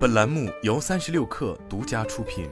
本栏目由三十六氪独家出品。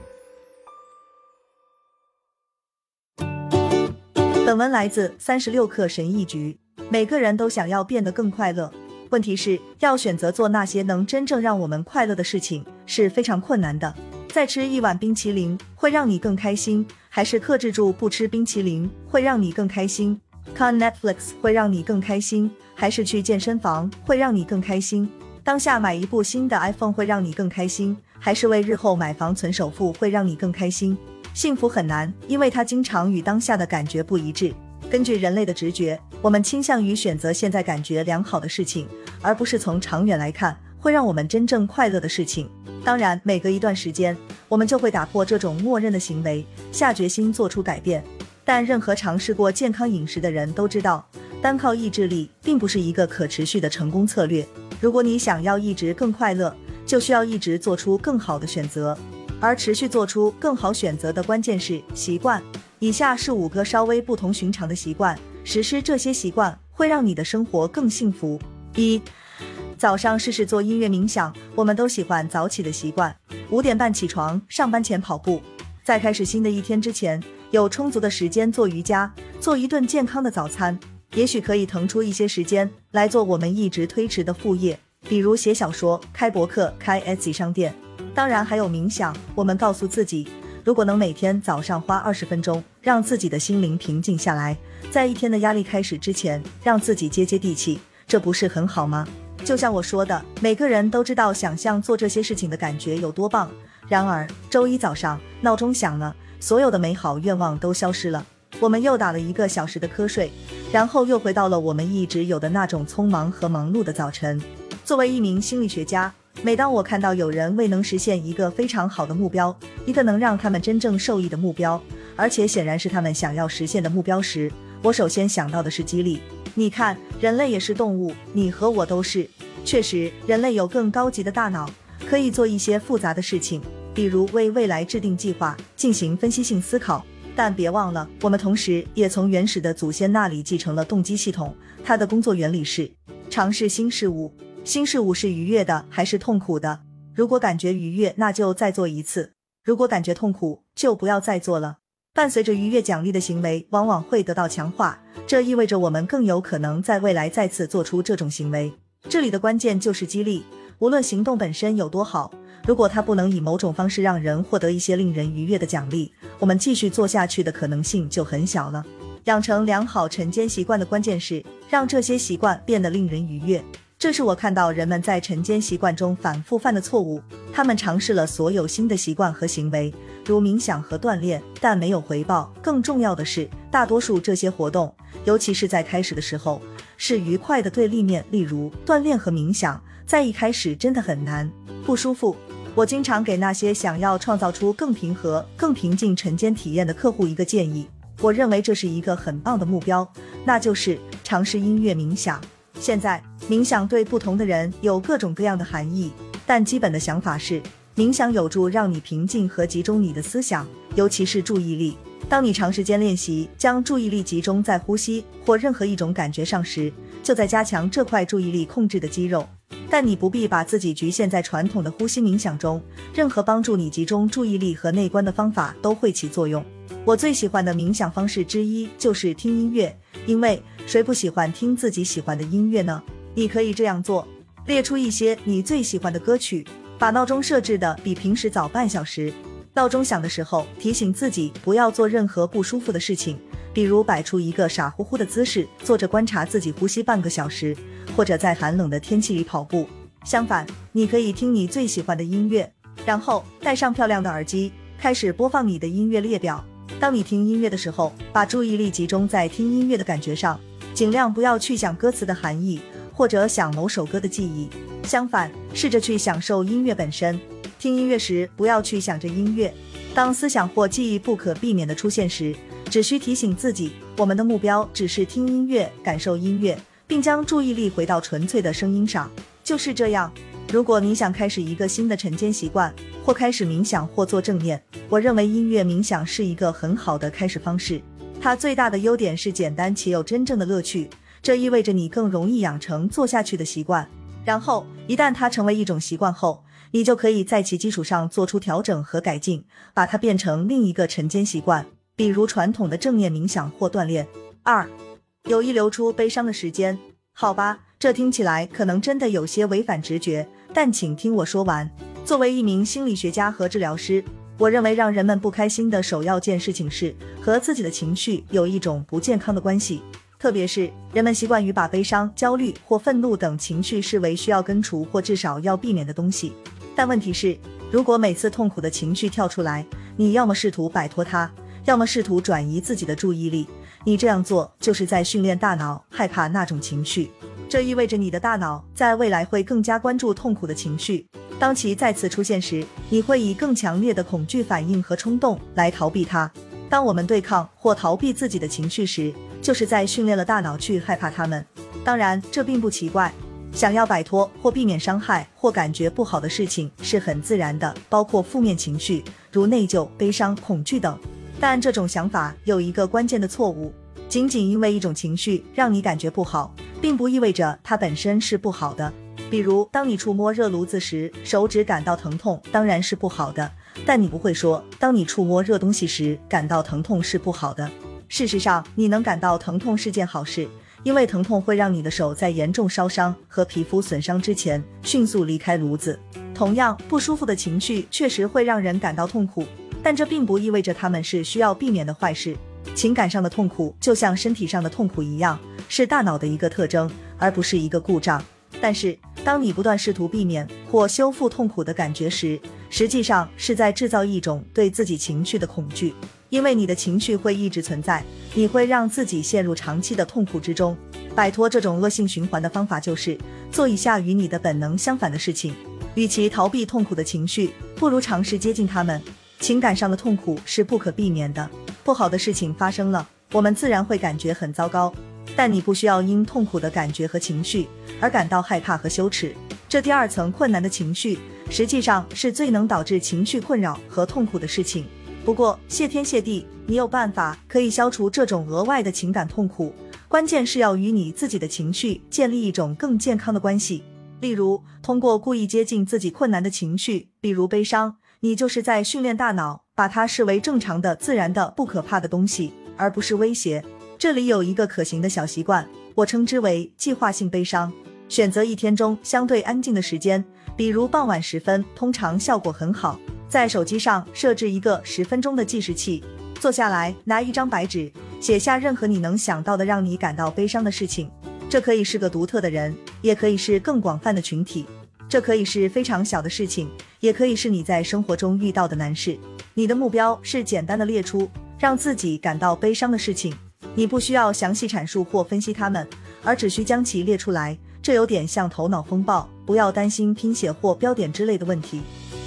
本文来自三十六氪神译局。每个人都想要变得更快乐，问题是要选择做那些能真正让我们快乐的事情是非常困难的。再吃一碗冰淇淋会让你更开心，还是克制住不吃冰淇淋会让你更开心？看 Netflix 会让你更开心，还是去健身房会让你更开心？当下买一部新的 iPhone 会让你更开心，还是为日后买房存首付会让你更开心？幸福很难，因为它经常与当下的感觉不一致。根据人类的直觉，我们倾向于选择现在感觉良好的事情，而不是从长远来看会让我们真正快乐的事情。当然，每隔一段时间，我们就会打破这种默认的行为，下决心做出改变。但任何尝试过健康饮食的人都知道，单靠意志力并不是一个可持续的成功策略。如果你想要一直更快乐，就需要一直做出更好的选择，而持续做出更好选择的关键是习惯。以下是五个稍微不同寻常的习惯，实施这些习惯会让你的生活更幸福。一，早上试试做音乐冥想。我们都喜欢早起的习惯，五点半起床，上班前跑步，在开始新的一天之前。有充足的时间做瑜伽，做一顿健康的早餐，也许可以腾出一些时间来做我们一直推迟的副业，比如写小说、开博客、开 Etsy 商店。当然还有冥想。我们告诉自己，如果能每天早上花二十分钟，让自己的心灵平静下来，在一天的压力开始之前，让自己接接地气，这不是很好吗？就像我说的，每个人都知道想象做这些事情的感觉有多棒。然而周一早上闹钟响了。所有的美好愿望都消失了，我们又打了一个小时的瞌睡，然后又回到了我们一直有的那种匆忙和忙碌的早晨。作为一名心理学家，每当我看到有人未能实现一个非常好的目标，一个能让他们真正受益的目标，而且显然是他们想要实现的目标时，我首先想到的是激励。你看，人类也是动物，你和我都是。确实，人类有更高级的大脑，可以做一些复杂的事情。比如为未来制定计划，进行分析性思考，但别忘了，我们同时也从原始的祖先那里继承了动机系统。它的工作原理是尝试新事物。新事物是愉悦的还是痛苦的？如果感觉愉悦，那就再做一次；如果感觉痛苦，就不要再做了。伴随着愉悦奖励的行为，往往会得到强化，这意味着我们更有可能在未来再次做出这种行为。这里的关键就是激励，无论行动本身有多好。如果它不能以某种方式让人获得一些令人愉悦的奖励，我们继续做下去的可能性就很小了。养成良好晨间习惯的关键是让这些习惯变得令人愉悦。这是我看到人们在晨间习惯中反复犯的错误。他们尝试了所有新的习惯和行为，如冥想和锻炼，但没有回报。更重要的是，大多数这些活动，尤其是在开始的时候，是愉快的对立面。例如，锻炼和冥想在一开始真的很难，不舒服。我经常给那些想要创造出更平和、更平静晨间体验的客户一个建议。我认为这是一个很棒的目标，那就是尝试音乐冥想。现在，冥想对不同的人有各种各样的含义，但基本的想法是，冥想有助让你平静和集中你的思想，尤其是注意力。当你长时间练习将注意力集中在呼吸或任何一种感觉上时，就在加强这块注意力控制的肌肉。但你不必把自己局限在传统的呼吸冥想中，任何帮助你集中注意力和内观的方法都会起作用。我最喜欢的冥想方式之一就是听音乐，因为谁不喜欢听自己喜欢的音乐呢？你可以这样做：列出一些你最喜欢的歌曲，把闹钟设置的比平时早半小时。闹钟响的时候，提醒自己不要做任何不舒服的事情，比如摆出一个傻乎乎的姿势，坐着观察自己呼吸半个小时。或者在寒冷的天气里跑步。相反，你可以听你最喜欢的音乐，然后戴上漂亮的耳机，开始播放你的音乐列表。当你听音乐的时候，把注意力集中在听音乐的感觉上，尽量不要去想歌词的含义，或者想某首歌的记忆。相反，试着去享受音乐本身。听音乐时，不要去想着音乐。当思想或记忆不可避免的出现时，只需提醒自己，我们的目标只是听音乐，感受音乐。并将注意力回到纯粹的声音上，就是这样。如果你想开始一个新的晨间习惯，或开始冥想，或做正念，我认为音乐冥想是一个很好的开始方式。它最大的优点是简单且有真正的乐趣，这意味着你更容易养成做下去的习惯。然后，一旦它成为一种习惯后，你就可以在其基础上做出调整和改进，把它变成另一个晨间习惯，比如传统的正念冥想或锻炼。二，有意流出悲伤的时间，好吧，这听起来可能真的有些违反直觉，但请听我说完。作为一名心理学家和治疗师，我认为让人们不开心的首要件事情是和自己的情绪有一种不健康的关系。特别是人们习惯于把悲伤、焦虑或愤怒等情绪视为需要根除或至少要避免的东西。但问题是，如果每次痛苦的情绪跳出来，你要么试图摆脱它，要么试图转移自己的注意力，你这样做就是在训练大脑害怕那种情绪。这意味着你的大脑在未来会更加关注痛苦的情绪。当其再次出现时，你会以更强烈的恐惧反应和冲动来逃避它。当我们对抗或逃避自己的情绪时，就是在训练了大脑去害怕它们。当然，这并不奇怪。想要摆脱或避免伤害或感觉不好的事情是很自然的，包括负面情绪，如内疚、悲伤、恐惧等。但这种想法有一个关键的错误：仅仅因为一种情绪让你感觉不好，并不意味着它本身是不好的。比如，当你触摸热炉子时，手指感到疼痛，当然是不好的。但你不会说，当你触摸热东西时感到疼痛是不好的。事实上，你能感到疼痛是件好事，因为疼痛会让你的手在严重烧伤和皮肤损伤之前迅速离开炉子。同样，不舒服的情绪确实会让人感到痛苦，但这并不意味着他们是需要避免的坏事。情感上的痛苦就像身体上的痛苦一样，是大脑的一个特征，而不是一个故障。但是，当你不断试图避免或修复痛苦的感觉时，实际上是在制造一种对自己情绪的恐惧。因为你的情绪会一直存在，你会让自己陷入长期的痛苦之中。摆脱这种恶性循环的方法就是做一下与你的本能相反的事情。与其逃避痛苦的情绪，不如尝试接近他们。情感上的痛苦是不可避免的，不好的事情发生了，我们自然会感觉很糟糕。但你不需要因痛苦的感觉和情绪而感到害怕和羞耻。这第二层困难的情绪，实际上是最能导致情绪困扰和痛苦的事情。不过，谢天谢地，你有办法可以消除这种额外的情感痛苦。关键是要与你自己的情绪建立一种更健康的关系。例如，通过故意接近自己困难的情绪，比如悲伤，你就是在训练大脑把它视为正常的、自然的、不可怕的东西，而不是威胁。这里有一个可行的小习惯，我称之为计划性悲伤。选择一天中相对安静的时间，比如傍晚时分，通常效果很好。在手机上设置一个十分钟的计时器，坐下来拿一张白纸，写下任何你能想到的让你感到悲伤的事情。这可以是个独特的人，也可以是更广泛的群体。这可以是非常小的事情，也可以是你在生活中遇到的难事。你的目标是简单的列出让自己感到悲伤的事情，你不需要详细阐述或分析它们，而只需将其列出来。这有点像头脑风暴，不要担心拼写或标点之类的问题。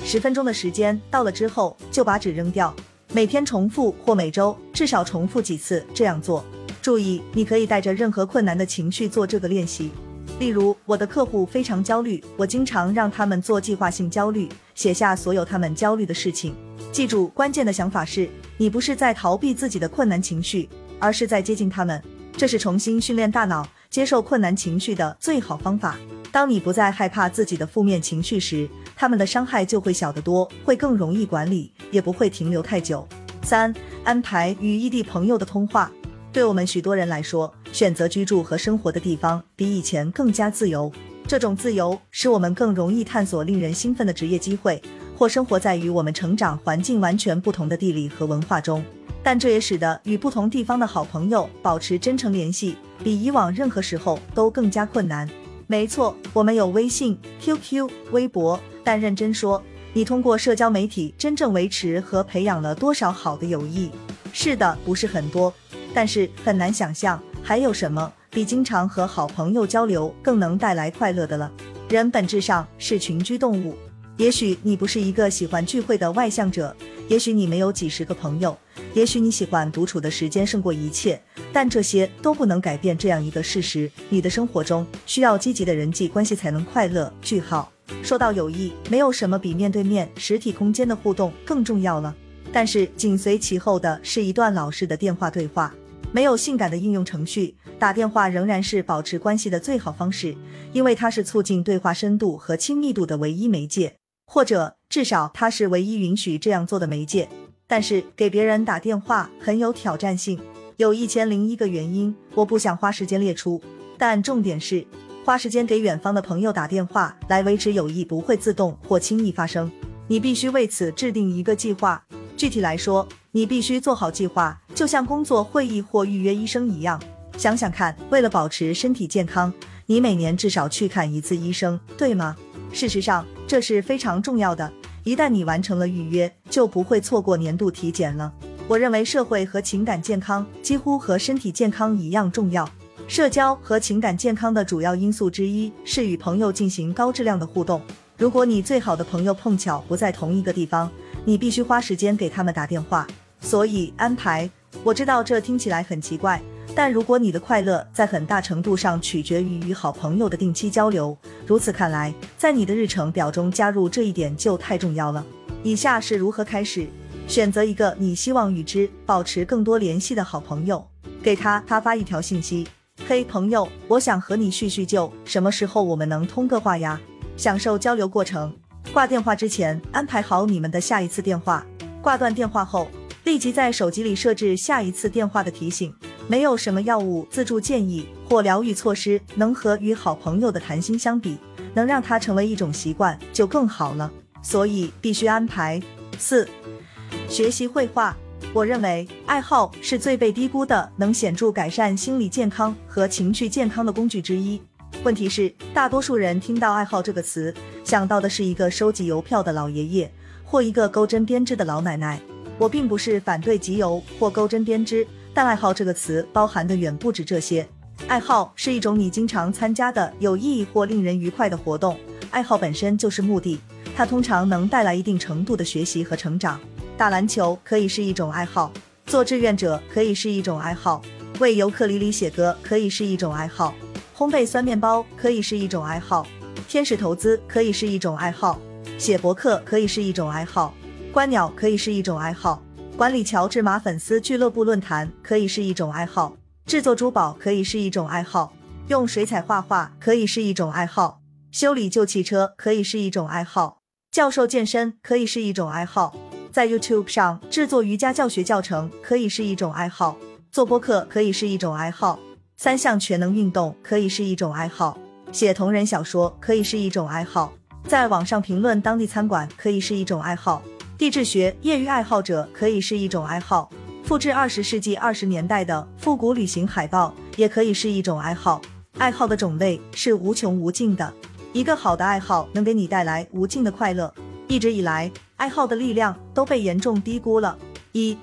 十分钟的时间到了之后，就把纸扔掉。每天重复或每周至少重复几次这样做。注意，你可以带着任何困难的情绪做这个练习。例如，我的客户非常焦虑，我经常让他们做计划性焦虑，写下所有他们焦虑的事情。记住，关键的想法是你不是在逃避自己的困难情绪，而是在接近他们。这是重新训练大脑接受困难情绪的最好方法。当你不再害怕自己的负面情绪时，他们的伤害就会小得多，会更容易管理，也不会停留太久。三、安排与异地朋友的通话。对我们许多人来说，选择居住和生活的地方比以前更加自由。这种自由使我们更容易探索令人兴奋的职业机会，或生活在与我们成长环境完全不同的地理和文化中。但这也使得与不同地方的好朋友保持真诚联系，比以往任何时候都更加困难。没错，我们有微信、QQ、微博，但认真说，你通过社交媒体真正维持和培养了多少好的友谊？是的，不是很多，但是很难想象还有什么比经常和好朋友交流更能带来快乐的了。人本质上是群居动物，也许你不是一个喜欢聚会的外向者，也许你没有几十个朋友，也许你喜欢独处的时间胜过一切。但这些都不能改变这样一个事实：你的生活中需要积极的人际关系才能快乐。句号。说到友谊，没有什么比面对面实体空间的互动更重要了。但是紧随其后的是一段老式的电话对话。没有性感的应用程序，打电话仍然是保持关系的最好方式，因为它是促进对话深度和亲密度的唯一媒介。或者至少它是唯一允许这样做的媒介。但是给别人打电话很有挑战性，有一千零一个原因，我不想花时间列出。但重点是，花时间给远方的朋友打电话来维持友谊不会自动或轻易发生。你必须为此制定一个计划。具体来说，你必须做好计划，就像工作会议或预约医生一样。想想看，为了保持身体健康，你每年至少去看一次医生，对吗？事实上，这是非常重要的。一旦你完成了预约，就不会错过年度体检了。我认为社会和情感健康几乎和身体健康一样重要。社交和情感健康的主要因素之一是与朋友进行高质量的互动。如果你最好的朋友碰巧不在同一个地方，你必须花时间给他们打电话。所以安排，我知道这听起来很奇怪。但如果你的快乐在很大程度上取决于与好朋友的定期交流，如此看来，在你的日程表中加入这一点就太重要了。以下是如何开始：选择一个你希望与之保持更多联系的好朋友，给他他发一条信息：“嘿，朋友，我想和你叙叙旧，什么时候我们能通个话呀？”享受交流过程。挂电话之前安排好你们的下一次电话。挂断电话后，立即在手机里设置下一次电话的提醒。没有什么药物、自助建议或疗愈措施能和与好朋友的谈心相比，能让它成为一种习惯就更好了。所以必须安排。四、学习绘画。我认为爱好是最被低估的，能显著改善心理健康和情绪健康的工具之一。问题是，大多数人听到爱好这个词，想到的是一个收集邮票的老爷爷或一个钩针编织的老奶奶。我并不是反对集邮或钩针编织。但爱好这个词包含的远不止这些。爱好是一种你经常参加的有意义或令人愉快的活动。爱好本身就是目的，它通常能带来一定程度的学习和成长。打篮球可以是一种爱好，做志愿者可以是一种爱好，为尤克里里写歌可以是一种爱好，烘焙酸面包可以是一种爱好，天使投资可以是一种爱好，写博客可以是一种爱好，观鸟可以是一种爱好。管理乔治马粉丝俱乐部论坛可以是一种爱好，制作珠宝可以是一种爱好，用水彩画画可以是一种爱好，修理旧汽车可以是一种爱好，教授健身可以是一种爱好，在 YouTube 上制作瑜伽教学教程可以是一种爱好，做播客可以是一种爱好，三项全能运动可以是一种爱好，写同人小说可以是一种爱好，在网上评论当地餐馆可以是一种爱好。地质学业余爱好者可以是一种爱好，复制二十世纪二十年代的复古旅行海报也可以是一种爱好。爱好的种类是无穷无尽的，一个好的爱好能给你带来无尽的快乐。一直以来，爱好的力量都被严重低估了。一，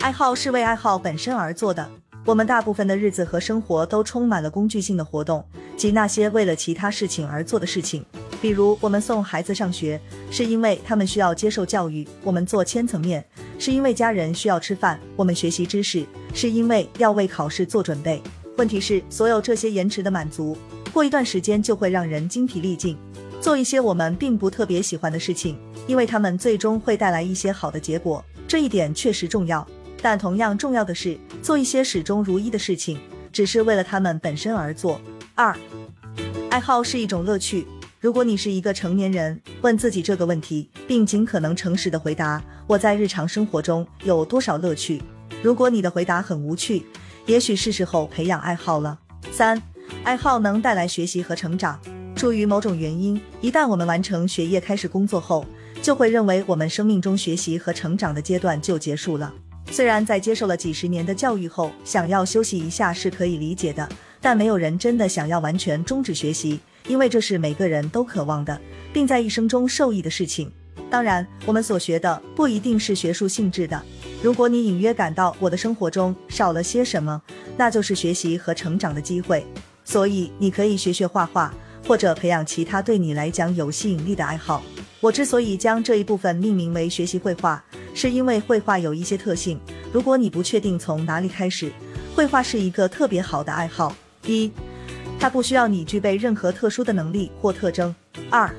爱好是为爱好本身而做的。我们大部分的日子和生活都充满了工具性的活动，即那些为了其他事情而做的事情。比如，我们送孩子上学，是因为他们需要接受教育；我们做千层面，是因为家人需要吃饭；我们学习知识，是因为要为考试做准备。问题是，所有这些延迟的满足，过一段时间就会让人精疲力尽，做一些我们并不特别喜欢的事情，因为他们最终会带来一些好的结果。这一点确实重要，但同样重要的是，做一些始终如一的事情，只是为了他们本身而做。二，爱好是一种乐趣。如果你是一个成年人，问自己这个问题，并尽可能诚实的回答：我在日常生活中有多少乐趣？如果你的回答很无趣，也许是时候培养爱好了。三，爱好能带来学习和成长。出于某种原因，一旦我们完成学业开始工作后，就会认为我们生命中学习和成长的阶段就结束了。虽然在接受了几十年的教育后，想要休息一下是可以理解的，但没有人真的想要完全终止学习。因为这是每个人都渴望的，并在一生中受益的事情。当然，我们所学的不一定是学术性质的。如果你隐约感到我的生活中少了些什么，那就是学习和成长的机会。所以，你可以学学画画，或者培养其他对你来讲有吸引力的爱好。我之所以将这一部分命名为学习绘画，是因为绘画有一些特性。如果你不确定从哪里开始，绘画是一个特别好的爱好。一它不需要你具备任何特殊的能力或特征。二，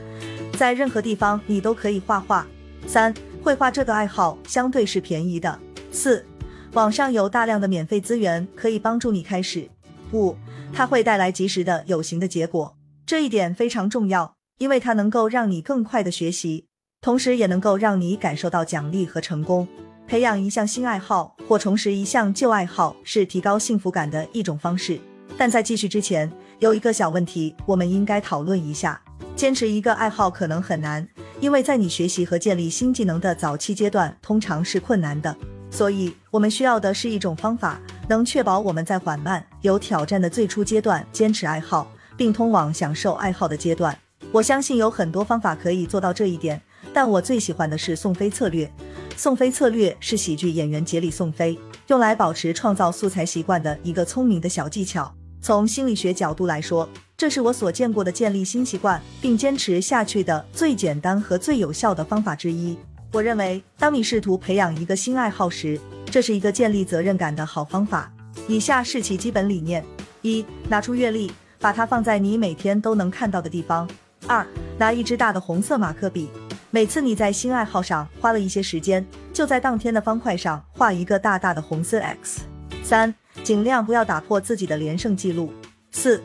在任何地方你都可以画画。三，绘画这个爱好相对是便宜的。四，网上有大量的免费资源可以帮助你开始。五，它会带来及时的有形的结果，这一点非常重要。因为它能够让你更快的学习，同时也能够让你感受到奖励和成功。培养一项新爱好或重拾一项旧爱好是提高幸福感的一种方式。但在继续之前，有一个小问题，我们应该讨论一下。坚持一个爱好可能很难，因为在你学习和建立新技能的早期阶段，通常是困难的。所以，我们需要的是一种方法，能确保我们在缓慢、有挑战的最初阶段坚持爱好，并通往享受爱好的阶段。我相信有很多方法可以做到这一点，但我最喜欢的是宋飞策略。宋飞策略是喜剧演员杰里宋飞用来保持创造素材习惯的一个聪明的小技巧。从心理学角度来说，这是我所见过的建立新习惯并坚持下去的最简单和最有效的方法之一。我认为，当你试图培养一个新爱好时，这是一个建立责任感的好方法。以下是其基本理念：一、拿出月历，把它放在你每天都能看到的地方；二、拿一支大的红色马克笔，每次你在新爱好上花了一些时间，就在当天的方块上画一个大大的红色 X；三。尽量不要打破自己的连胜记录。四，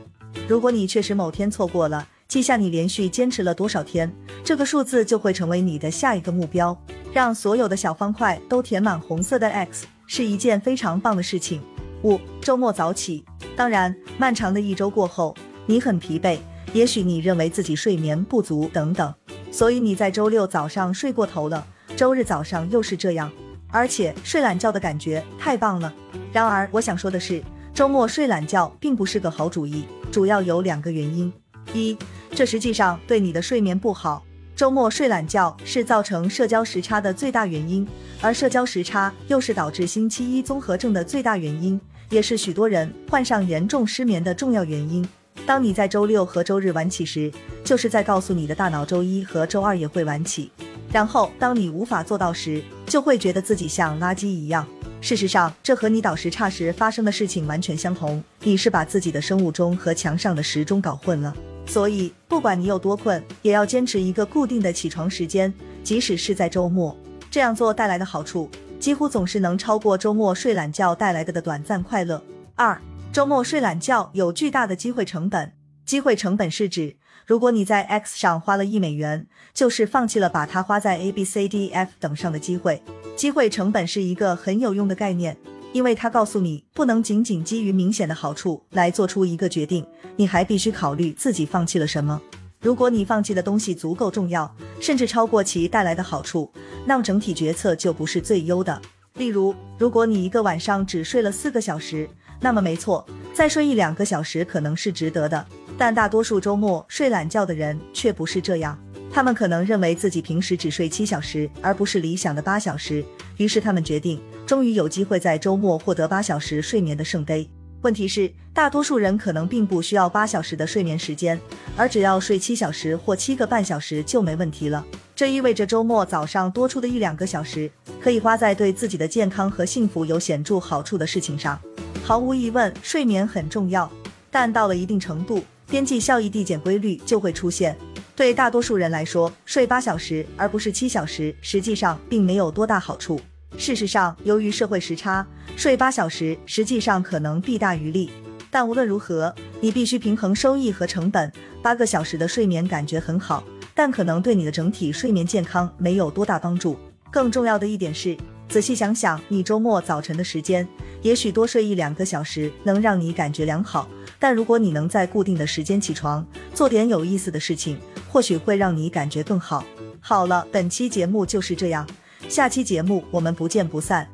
如果你确实某天错过了，记下你连续坚持了多少天，这个数字就会成为你的下一个目标。让所有的小方块都填满红色的 X 是一件非常棒的事情。五，周末早起。当然，漫长的一周过后，你很疲惫，也许你认为自己睡眠不足等等，所以你在周六早上睡过头了，周日早上又是这样。而且睡懒觉的感觉太棒了。然而，我想说的是，周末睡懒觉并不是个好主意，主要有两个原因：一，这实际上对你的睡眠不好。周末睡懒觉是造成社交时差的最大原因，而社交时差又是导致星期一综合症的最大原因，也是许多人患上严重失眠的重要原因。当你在周六和周日晚起时，就是在告诉你的大脑，周一和周二也会晚起。然后，当你无法做到时，就会觉得自己像垃圾一样。事实上，这和你倒时差时发生的事情完全相同。你是把自己的生物钟和墙上的时钟搞混了。所以，不管你有多困，也要坚持一个固定的起床时间，即使是在周末。这样做带来的好处，几乎总是能超过周末睡懒觉带来的的短暂快乐。二，周末睡懒觉有巨大的机会成本。机会成本是指。如果你在 X 上花了一美元，就是放弃了把它花在 A、B、C、D、F 等上的机会。机会成本是一个很有用的概念，因为它告诉你不能仅仅基于明显的好处来做出一个决定，你还必须考虑自己放弃了什么。如果你放弃的东西足够重要，甚至超过其带来的好处，那么整体决策就不是最优的。例如，如果你一个晚上只睡了四个小时，那么没错，再睡一两个小时可能是值得的。但大多数周末睡懒觉的人却不是这样，他们可能认为自己平时只睡七小时，而不是理想的八小时，于是他们决定，终于有机会在周末获得八小时睡眠的圣杯。问题是，大多数人可能并不需要八小时的睡眠时间，而只要睡七小时或七个半小时就没问题了。这意味着周末早上多出的一两个小时，可以花在对自己的健康和幸福有显著好处的事情上。毫无疑问，睡眠很重要，但到了一定程度。边际效益递减规律就会出现。对大多数人来说，睡八小时而不是七小时，实际上并没有多大好处。事实上，由于社会时差，睡八小时实际上可能弊大于利。但无论如何，你必须平衡收益和成本。八个小时的睡眠感觉很好，但可能对你的整体睡眠健康没有多大帮助。更重要的一点是，仔细想想，你周末早晨的时间，也许多睡一两个小时能让你感觉良好。但如果你能在固定的时间起床，做点有意思的事情，或许会让你感觉更好。好了，本期节目就是这样，下期节目我们不见不散。